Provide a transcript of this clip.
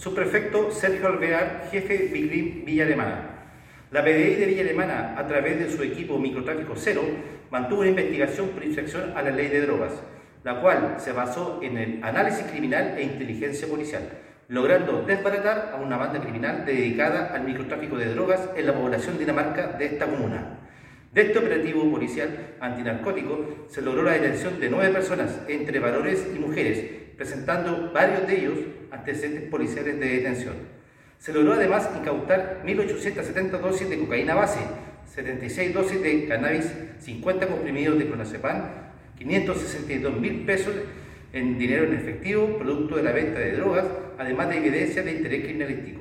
Subprefecto Sergio Alvear, jefe Villa Alemana. La PDI de Villa Alemana, a través de su equipo Microtráfico Cero, mantuvo una investigación por infracción a la ley de drogas, la cual se basó en el análisis criminal e inteligencia policial, logrando desbaratar a una banda criminal dedicada al microtráfico de drogas en la población dinamarca de esta comuna. De este operativo policial antinarcótico se logró la detención de nueve personas, entre varones y mujeres, presentando varios de ellos antecedentes policiales de detención. Se logró además incautar 1.870 dosis de cocaína base, 76 dosis de cannabis, 50 comprimidos de clonazepam, 562 mil pesos en dinero en efectivo, producto de la venta de drogas, además de evidencia de interés criminalístico.